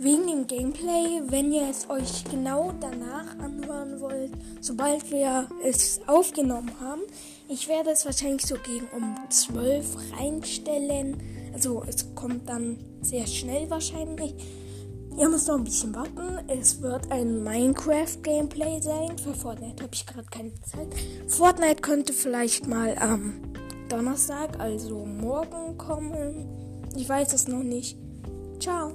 wegen dem Gameplay, wenn ihr es euch genau danach anhören wollt, sobald wir es aufgenommen haben. Ich werde es wahrscheinlich so gegen um 12 reinstellen. Also es kommt dann sehr schnell wahrscheinlich. Ihr müsst noch ein bisschen warten. Es wird ein Minecraft-Gameplay sein. Für Fortnite habe ich gerade keine Zeit. Fortnite könnte vielleicht mal am Donnerstag, also morgen kommen. Ich weiß es noch nicht. Ciao.